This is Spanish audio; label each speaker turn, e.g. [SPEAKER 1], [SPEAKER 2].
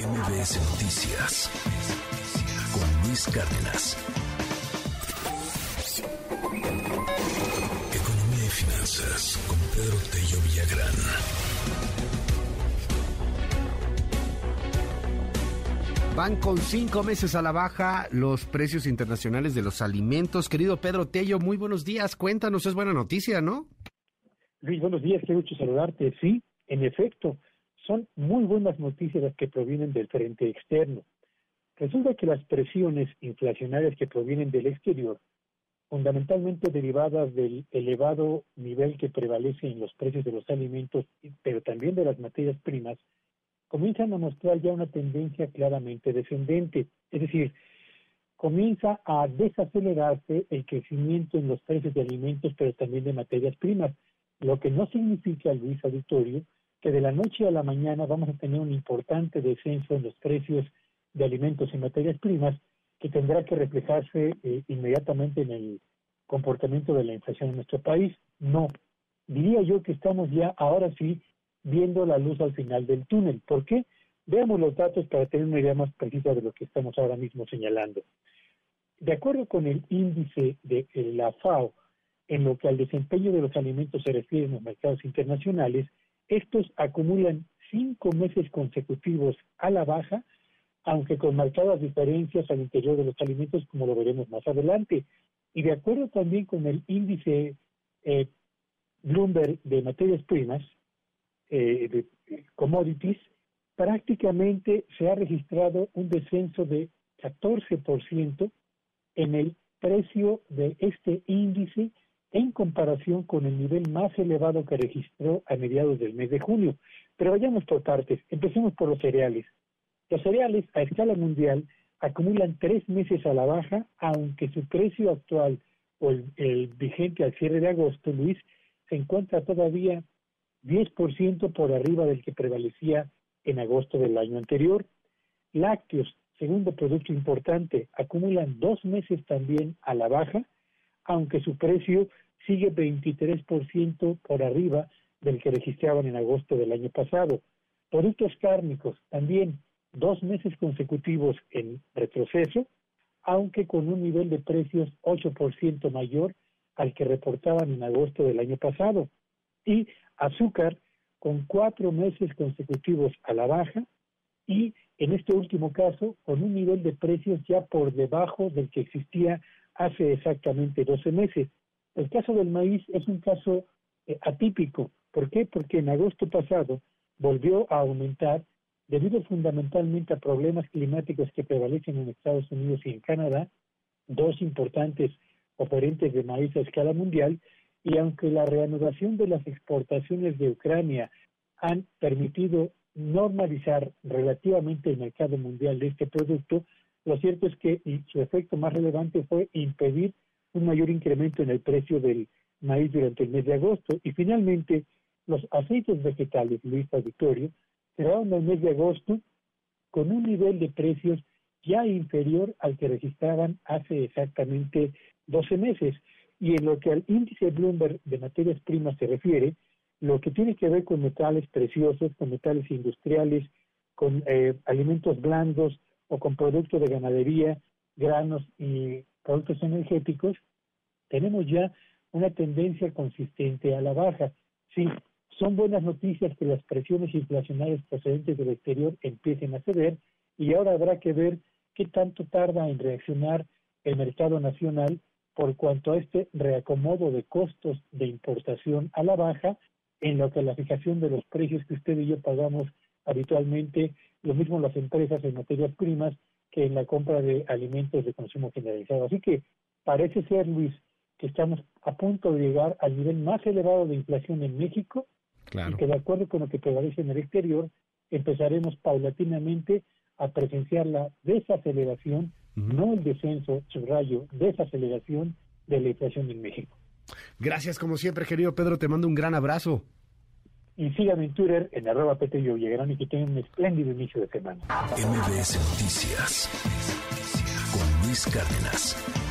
[SPEAKER 1] MBS Noticias con Luis Cárdenas. Economía y finanzas con Pedro Tello Villagrán.
[SPEAKER 2] Van con cinco meses a la baja los precios internacionales de los alimentos. Querido Pedro Tello, muy buenos días. Cuéntanos, es buena noticia, ¿no?
[SPEAKER 3] Luis, buenos días, qué gusto saludarte. Sí, en efecto, son muy buenas noticias las que provienen del frente externo. Resulta que las presiones inflacionarias que provienen del exterior, fundamentalmente derivadas del elevado nivel que prevalece en los precios de los alimentos, pero también de las materias primas, comienzan a mostrar ya una tendencia claramente descendente. Es decir, comienza a desacelerarse el crecimiento en los precios de alimentos, pero también de materias primas, lo que no significa, Luis Auditorio, que de la noche a la mañana vamos a tener un importante descenso en los precios de alimentos y materias primas que tendrá que reflejarse eh, inmediatamente en el comportamiento de la inflación en nuestro país. No, diría yo que estamos ya ahora sí viendo la luz al final del túnel. ¿Por qué? Veamos los datos para tener una idea más precisa de lo que estamos ahora mismo señalando. De acuerdo con el índice de la FAO, en lo que al desempeño de los alimentos se refiere en los mercados internacionales, estos acumulan cinco meses consecutivos a la baja, aunque con marcadas diferencias al interior de los alimentos, como lo veremos más adelante. Y de acuerdo también con el índice eh, Bloomberg de materias primas, eh, de commodities, prácticamente se ha registrado un descenso de 14% en el precio de este índice en comparación con el nivel más elevado que registró a mediados del mes de junio. Pero vayamos por partes. Empecemos por los cereales. Los cereales a escala mundial acumulan tres meses a la baja, aunque su precio actual o el, vigente al cierre de agosto, Luis, se encuentra todavía 10% por arriba del que prevalecía en agosto del año anterior. Lácteos, segundo producto importante, acumulan dos meses también a la baja, aunque su precio sigue 23% por arriba del que registraban en agosto del año pasado. Productos cárnicos también dos meses consecutivos en retroceso, aunque con un nivel de precios 8% mayor al que reportaban en agosto del año pasado. Y azúcar con cuatro meses consecutivos a la baja y en este último caso con un nivel de precios ya por debajo del que existía hace exactamente 12 meses. El caso del maíz es un caso eh, atípico. ¿Por qué? Porque en agosto pasado volvió a aumentar debido fundamentalmente a problemas climáticos que prevalecen en Estados Unidos y en Canadá, dos importantes oferentes de maíz a escala mundial, y aunque la reanudación de las exportaciones de Ucrania han permitido normalizar relativamente el mercado mundial de este producto, lo cierto es que su efecto más relevante fue impedir un mayor incremento en el precio del maíz durante el mes de agosto. Y finalmente, los aceites vegetales, Luis Victorio, cerraron el mes de agosto con un nivel de precios ya inferior al que registraban hace exactamente 12 meses. Y en lo que al índice Bloomberg de materias primas se refiere, lo que tiene que ver con metales preciosos, con metales industriales, con eh, alimentos blandos, o con productos de ganadería, granos y productos energéticos, tenemos ya una tendencia consistente a la baja. Sí, son buenas noticias que las presiones inflacionarias procedentes del exterior empiecen a ceder y ahora habrá que ver qué tanto tarda en reaccionar el mercado nacional por cuanto a este reacomodo de costos de importación a la baja en lo que la fijación de los precios que usted y yo pagamos habitualmente lo mismo las empresas en materias primas que en la compra de alimentos de consumo generalizado. Así que parece ser, Luis, que estamos a punto de llegar al nivel más elevado de inflación en México y que de acuerdo con lo que prevalece en el exterior, empezaremos paulatinamente a presenciar la desaceleración, no el descenso, subrayo, desaceleración de la inflación en México.
[SPEAKER 2] Gracias como siempre, querido Pedro, te mando un gran abrazo.
[SPEAKER 3] Y síganme en Twitter en arroba Petello y que tengan un espléndido inicio de semana.
[SPEAKER 1] MBS Noticias con Luis Cárdenas.